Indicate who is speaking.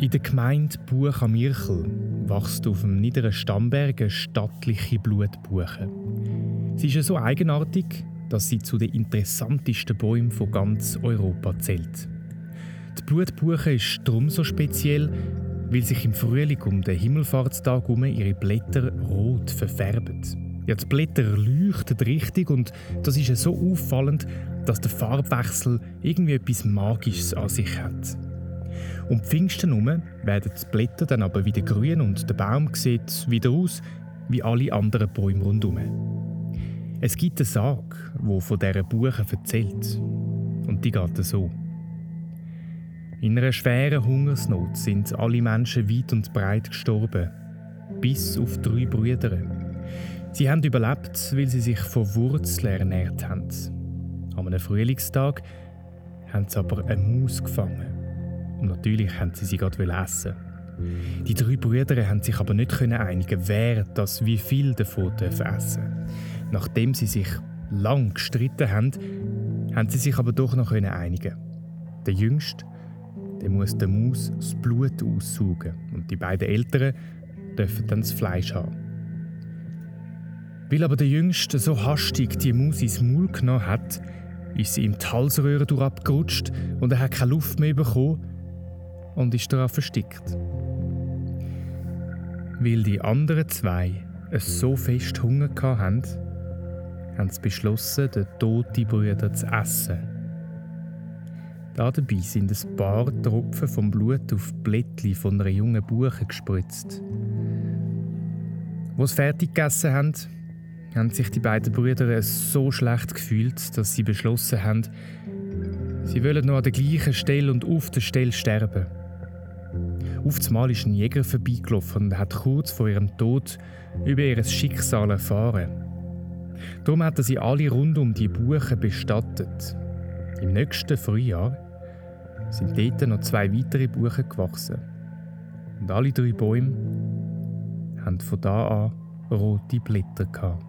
Speaker 1: In der Gemeinde Buch am Mirchel wächst auf dem niederen Stammberg eine stattliche Blutbuche. Sie ist so eigenartig, dass sie zu den interessantesten Bäumen von ganz Europa zählt. Die Blutbuche ist darum so speziell, weil sich im Frühling um den Himmelfahrtstag herum ihre Blätter rot verfärben. Ja, die Blätter leuchten richtig und das ist so auffallend, dass der Farbwechsel irgendwie etwas Magisches an sich hat. Um Pfingsten herum werden die Blätter dann aber wieder grün und der Baum sieht wieder aus wie alle anderen Bäume rundherum. Es gibt eine Sage, die von dieser Buche erzählt. Und die geht so. In einer schweren Hungersnot sind alle Menschen weit und breit gestorben, bis auf drei Brüder. Sie haben überlebt, weil sie sich von Wurzeln ernährt haben. An einem Frühlingstag haben sie aber eine Maus gefangen. Und natürlich haben sie sie gerade essen. Die drei Brüder haben sich aber nicht einigen, wer das wie viel davon essen darf. Nachdem sie sich lang gestritten haben, haben sie sich aber doch noch einigen. Der Jüngste, der muss der Maus das Blut aussaugen und die beiden Älteren dürfen dann das Fleisch haben. Weil aber der Jüngste so hastig die Maus ins Maul genommen hat, ist sie ihm die Halsröhre durchabgerutscht und er hat keine Luft mehr bekommen und ist daran verstickt. Weil die anderen zwei es so fest Hunger hatten, haben sie beschlossen, den toten Brüder zu essen. Dabei sind ein paar Tropfen vom Blut auf Blättchen von einer jungen Buche gespritzt. Wo sie fertig gegessen haben, haben sich die beiden Brüder so schlecht gefühlt, dass sie beschlossen haben, sie wollen noch an der gleichen Stelle und auf der Stelle sterben. Auf einmal ist ein Jäger vorbeigelaufen und hat kurz vor ihrem Tod über ihr Schicksal erfahren. Darum hat er sie alle rund um die Buche bestattet. Im nächsten Frühjahr sind dort noch zwei weitere Buchen gewachsen. Und alle drei Bäume haben von da an rote Blätter gehabt.